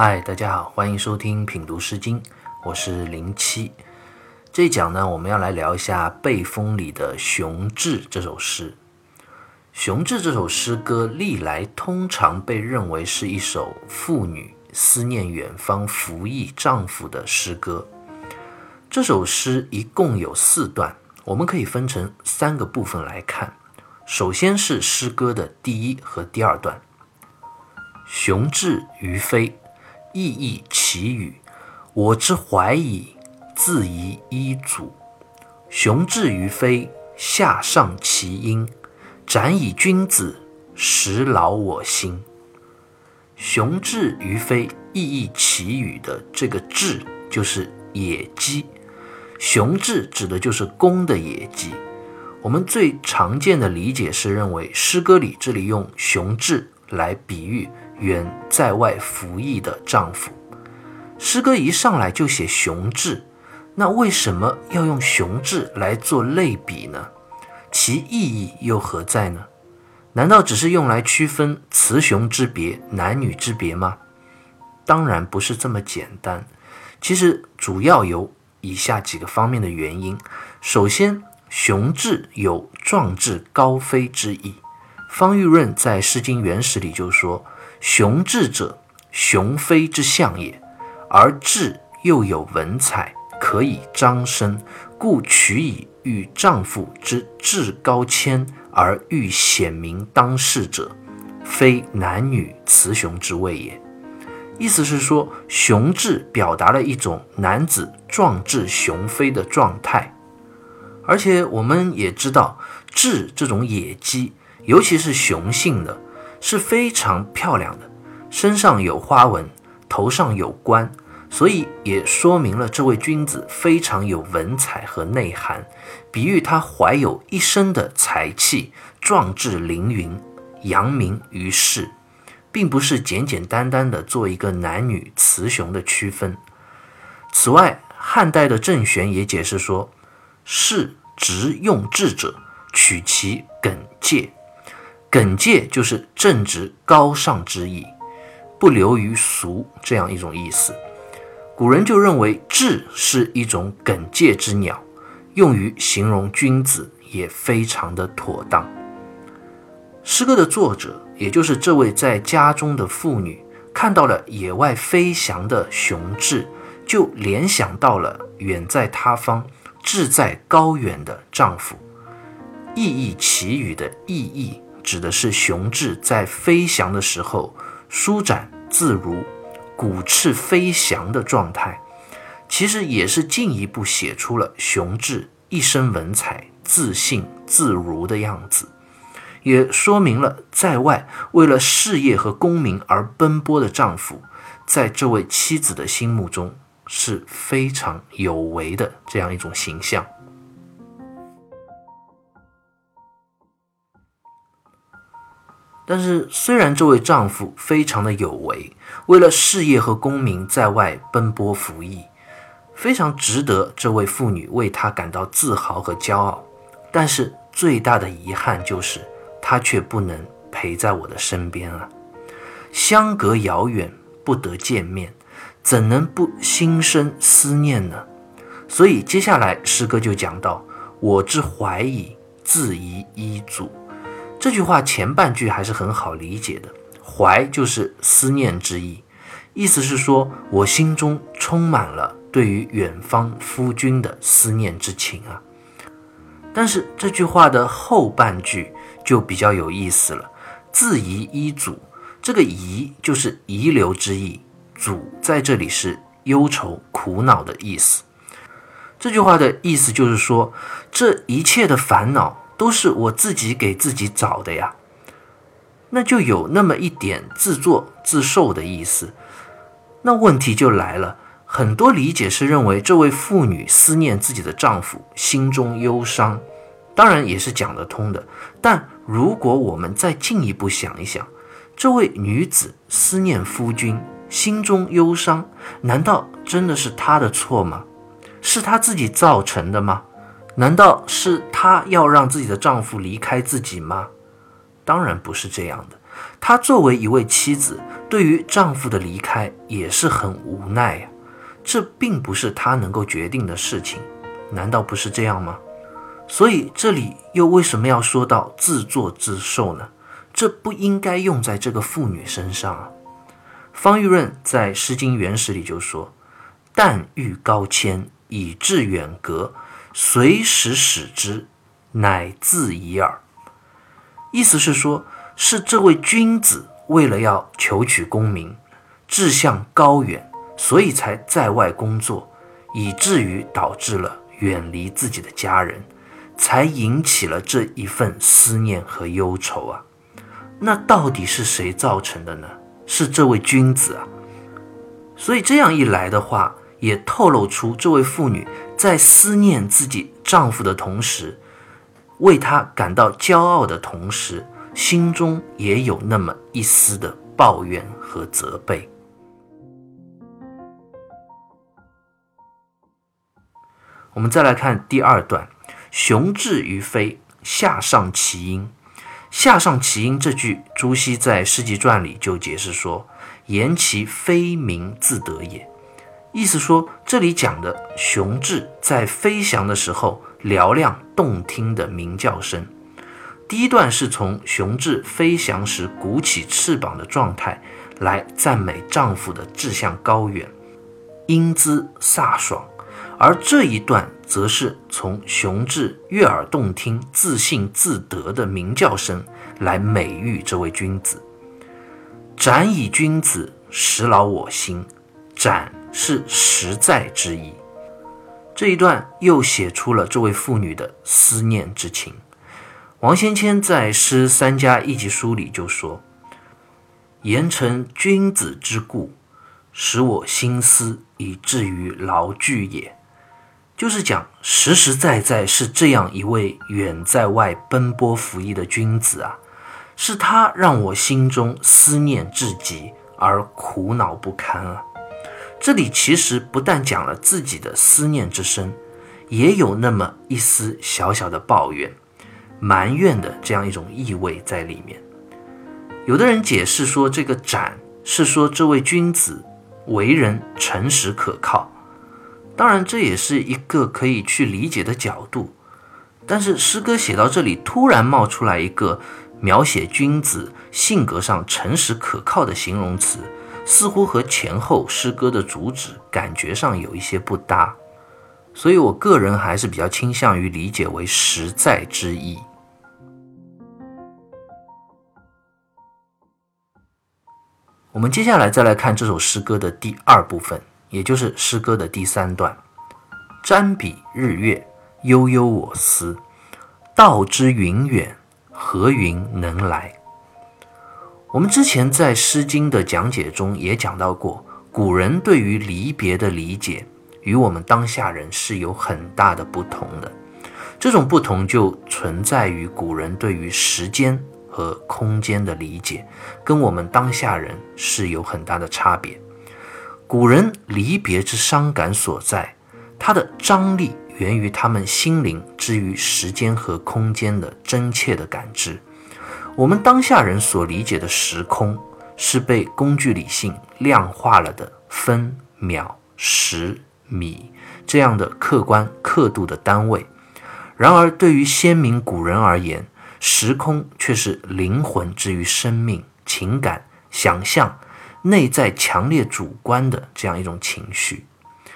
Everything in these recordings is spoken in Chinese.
嗨，大家好，欢迎收听品读诗经，我是零七。这一讲呢，我们要来聊一下《背风》里的《雄志》这首诗。《雄志》这首诗歌历来通常被认为是一首妇女思念远方服役丈夫的诗歌。这首诗一共有四段，我们可以分成三个部分来看。首先是诗歌的第一和第二段：“雄志于飞，意义其语。我之怀矣，自疑一祖。雄志于飞，下上其音。展以君子，实劳我心。”“雄志于飞，意义其语”的这个“志”就是野鸡。雄志指的就是公的野鸡。我们最常见的理解是认为诗歌里这里用雄志来比喻远在外服役的丈夫。诗歌一上来就写雄志，那为什么要用雄志来做类比呢？其意义又何在呢？难道只是用来区分雌雄之别、男女之别吗？当然不是这么简单。其实主要有。以下几个方面的原因，首先，雄志有壮志高飞之意。方玉润在《诗经原始》里就说：“雄志者，雄飞之象也。而志又有文采，可以张身，故取以喻丈夫之志高谦而欲显明当世者，非男女雌雄之谓也。”意思是说，雄志表达了一种男子壮志雄飞的状态，而且我们也知道，志这种野鸡，尤其是雄性的，是非常漂亮的，身上有花纹，头上有冠，所以也说明了这位君子非常有文采和内涵，比喻他怀有一身的才气，壮志凌云，扬名于世。并不是简简单单的做一个男女雌雄的区分。此外，汉代的郑玄也解释说：“士直用智者，取其耿介。耿介就是正直高尚之意，不流于俗这样一种意思。古人就认为智是一种耿介之鸟，用于形容君子也非常的妥当。”诗歌的作者。也就是这位在家中的妇女看到了野外飞翔的雄志，就联想到了远在他方、志在高远的丈夫。意义其语的意义，指的是雄志在飞翔的时候舒展自如、鼓翅飞翔的状态，其实也是进一步写出了雄志一身文采、自信自如的样子。也说明了，在外为了事业和功名而奔波的丈夫，在这位妻子的心目中是非常有为的这样一种形象。但是，虽然这位丈夫非常的有为，为了事业和功名在外奔波服役，非常值得这位妇女为他感到自豪和骄傲，但是最大的遗憾就是。他却不能陪在我的身边了，相隔遥远，不得见面，怎能不心生思念呢？所以接下来诗歌就讲到：“我之怀疑，自疑一祖。”这句话前半句还是很好理解的，“怀”就是思念之意，意思是说我心中充满了对于远方夫君的思念之情啊。但是这句话的后半句。就比较有意思了。自遗一祖，这个遗就是遗留之意，祖在这里是忧愁苦恼的意思。这句话的意思就是说，这一切的烦恼都是我自己给自己找的呀。那就有那么一点自作自受的意思。那问题就来了，很多理解是认为这位妇女思念自己的丈夫，心中忧伤。当然也是讲得通的，但如果我们再进一步想一想，这位女子思念夫君，心中忧伤，难道真的是她的错吗？是她自己造成的吗？难道是她要让自己的丈夫离开自己吗？当然不是这样的，她作为一位妻子，对于丈夫的离开也是很无奈呀。这并不是她能够决定的事情，难道不是这样吗？所以这里又为什么要说到自作自受呢？这不应该用在这个妇女身上啊。方玉润在《诗经原始》里就说：“但欲高迁，以致远隔，随时使之，乃自已耳。”意思是说，是这位君子为了要求取功名，志向高远，所以才在外工作，以至于导致了远离自己的家人，才引起了这一份思念和忧愁啊。那到底是谁造成的呢？是这位君子啊，所以这样一来的话，也透露出这位妇女在思念自己丈夫的同时，为他感到骄傲的同时，心中也有那么一丝的抱怨和责备。我们再来看第二段：“雄志于飞，下上其音。”下上其音这句，朱熹在《诗集传》里就解释说：“言其飞鸣自得也。”意思说，这里讲的雄雉在飞翔的时候嘹亮动听的鸣叫声。第一段是从雄雉飞翔时鼓起翅膀的状态来赞美丈夫的志向高远，英姿飒爽。而这一段则是从雄雉悦耳动听、自信自得的鸣叫声来美誉这位君子。展以君子，实劳我心。展是实在之意。这一段又写出了这位妇女的思念之情。王先谦在《诗三家一集书》里就说：“言成君子之故，使我心思以至于劳惧也。”就是讲实实在在是这样一位远在外奔波服役的君子啊，是他让我心中思念至极而苦恼不堪啊。这里其实不但讲了自己的思念之深，也有那么一丝小小的抱怨、埋怨的这样一种意味在里面。有的人解释说，这个斩是说这位君子为人诚实可靠。当然，这也是一个可以去理解的角度，但是诗歌写到这里，突然冒出来一个描写君子性格上诚实可靠的形容词，似乎和前后诗歌的主旨感觉上有一些不搭，所以我个人还是比较倾向于理解为实在之意。我们接下来再来看这首诗歌的第二部分。也就是诗歌的第三段：“瞻彼日月，悠悠我思。道之云远，何云能来？”我们之前在《诗经》的讲解中也讲到过，古人对于离别的理解与我们当下人是有很大的不同的。这种不同就存在于古人对于时间和空间的理解，跟我们当下人是有很大的差别。古人离别之伤感所在，它的张力源于他们心灵之于时间和空间的真切的感知。我们当下人所理解的时空，是被工具理性量化了的分秒、时、米这样的客观刻度的单位。然而，对于先民古人而言，时空却是灵魂之于生命、情感、想象。内在强烈主观的这样一种情绪，《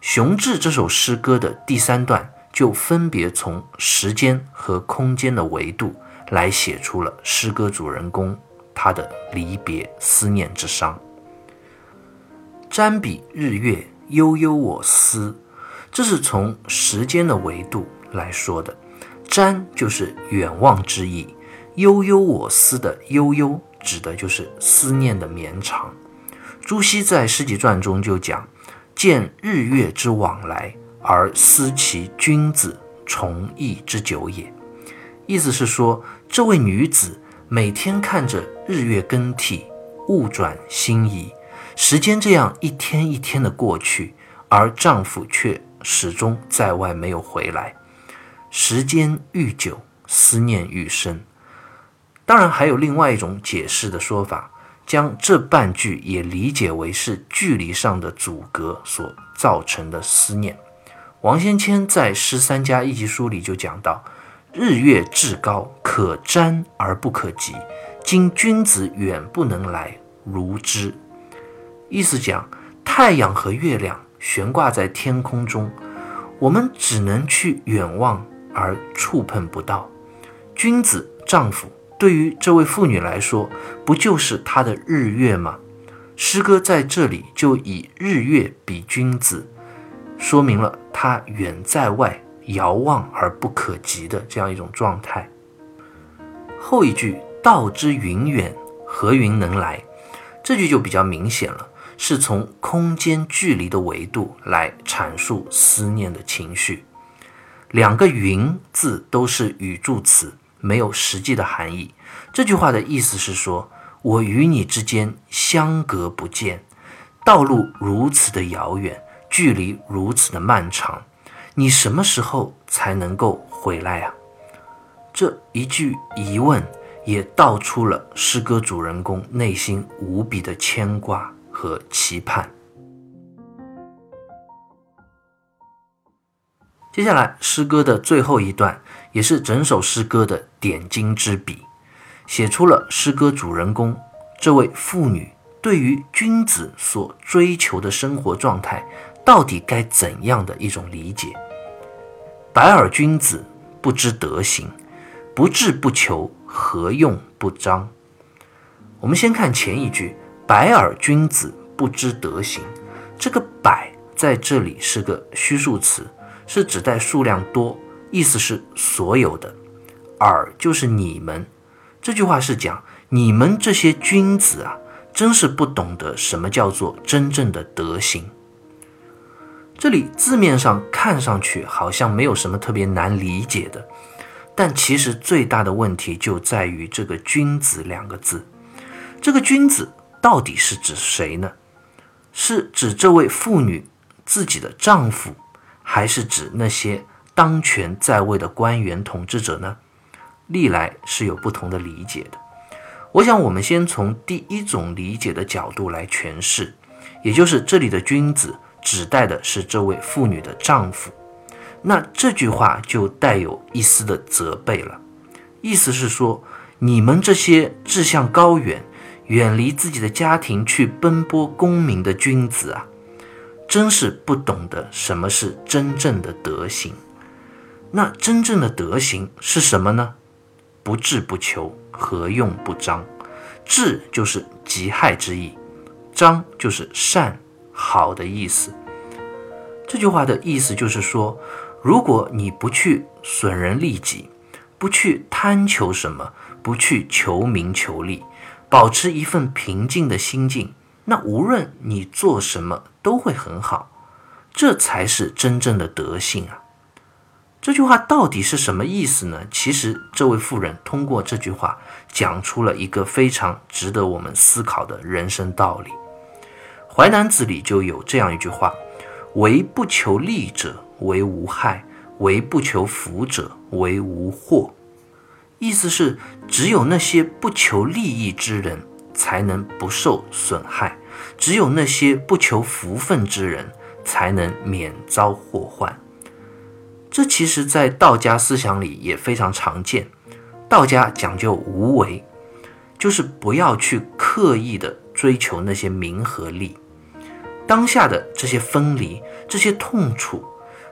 雄志》这首诗歌的第三段就分别从时间和空间的维度来写出了诗歌主人公他的离别思念之伤。瞻彼日月，悠悠我思，这是从时间的维度来说的。瞻就是远望之意，悠悠我思的悠悠。指的就是思念的绵长。朱熹在《诗集传》中就讲：“见日月之往来，而思其君子重义之久也。”意思是说，这位女子每天看着日月更替、物转星移，时间这样一天一天的过去，而丈夫却始终在外没有回来。时间愈久，思念愈深。当然，还有另外一种解释的说法，将这半句也理解为是距离上的阻隔所造成的思念。王先谦在《十三家一集书》里就讲到：“日月至高，可瞻而不可及。今君子远不能来，如之。”意思讲，太阳和月亮悬挂在天空中，我们只能去远望而触碰不到。君子、丈夫对于这位妇女来说，不就是她的日月吗？诗歌在这里就以日月比君子。说明了他远在外、遥望而不可及的这样一种状态。后一句“道之云远，何云能来”，这句就比较明显了，是从空间距离的维度来阐述思念的情绪。两个“云”字都是语助词，没有实际的含义。这句话的意思是说，我与你之间相隔不见，道路如此的遥远。距离如此的漫长，你什么时候才能够回来啊？这一句疑问也道出了诗歌主人公内心无比的牵挂和期盼。接下来，诗歌的最后一段也是整首诗歌的点睛之笔，写出了诗歌主人公这位妇女对于君子所追求的生活状态。到底该怎样的一种理解？白耳君子不知德行，不志不求，何用不彰？我们先看前一句：“白耳君子不知德行。”这个“百”在这里是个虚数词，是指代数量多，意思是所有的。耳就是你们。这句话是讲你们这些君子啊，真是不懂得什么叫做真正的德行。这里字面上看上去好像没有什么特别难理解的，但其实最大的问题就在于这个“君子”两个字。这个“君子”到底是指谁呢？是指这位妇女自己的丈夫，还是指那些当权在位的官员统治者呢？历来是有不同的理解的。我想，我们先从第一种理解的角度来诠释，也就是这里的“君子”。指代的是这位妇女的丈夫，那这句话就带有一丝的责备了，意思是说，你们这些志向高远、远离自己的家庭去奔波功名的君子啊，真是不懂得什么是真正的德行。那真正的德行是什么呢？不智不求，何用不彰？智就是极害之意，彰就是善。好的意思，这句话的意思就是说，如果你不去损人利己，不去贪求什么，不去求名求利，保持一份平静的心境，那无论你做什么都会很好，这才是真正的德性啊！这句话到底是什么意思呢？其实，这位妇人通过这句话讲出了一个非常值得我们思考的人生道理。《淮南子》里就有这样一句话：“唯不求利者为无害，唯不求福者为无祸。”意思是，只有那些不求利益之人才能不受损害，只有那些不求福分之人才能免遭祸患。这其实，在道家思想里也非常常见。道家讲究无为，就是不要去刻意的追求那些名和利。当下的这些分离，这些痛楚，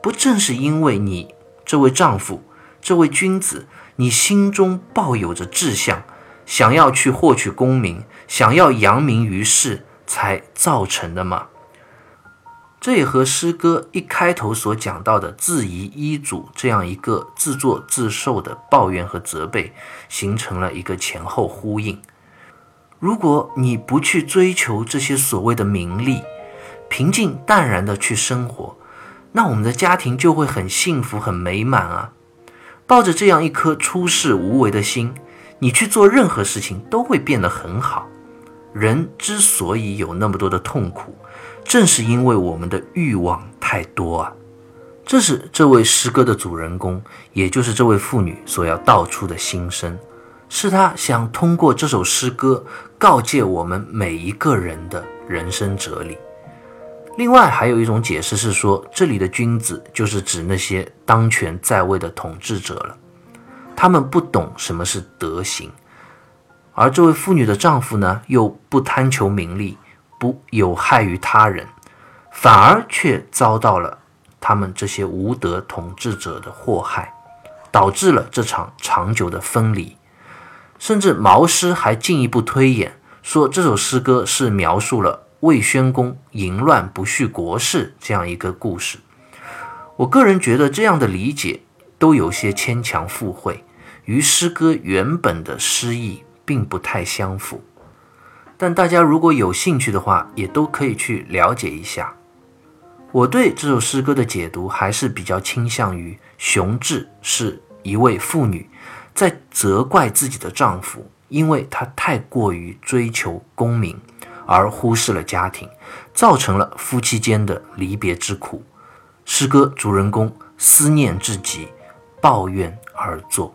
不正是因为你这位丈夫，这位君子，你心中抱有着志向，想要去获取功名，想要扬名于世，才造成的吗？这也和诗歌一开头所讲到的自遗医嘱这样一个自作自受的抱怨和责备，形成了一个前后呼应。如果你不去追求这些所谓的名利，平静淡然的去生活，那我们的家庭就会很幸福、很美满啊！抱着这样一颗出世无为的心，你去做任何事情都会变得很好。人之所以有那么多的痛苦，正是因为我们的欲望太多啊！这是这位诗歌的主人公，也就是这位妇女所要道出的心声。是他想通过这首诗歌告诫我们每一个人的人生哲理。另外，还有一种解释是说，这里的君子就是指那些当权在位的统治者了，他们不懂什么是德行，而这位妇女的丈夫呢，又不贪求名利，不有害于他人，反而却遭到了他们这些无德统治者的祸害。导致了这场长久的分离，甚至毛诗还进一步推演说，这首诗歌是描述了魏宣公淫乱不恤国事这样一个故事。我个人觉得这样的理解都有些牵强附会，与诗歌原本的诗意并不太相符。但大家如果有兴趣的话，也都可以去了解一下。我对这首诗歌的解读还是比较倾向于熊志是一位妇女，在责怪自己的丈夫，因为她太过于追求功名，而忽视了家庭，造成了夫妻间的离别之苦。诗歌主人公思念至极，抱怨而作。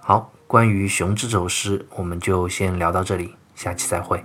好，关于熊志这首诗，我们就先聊到这里，下期再会。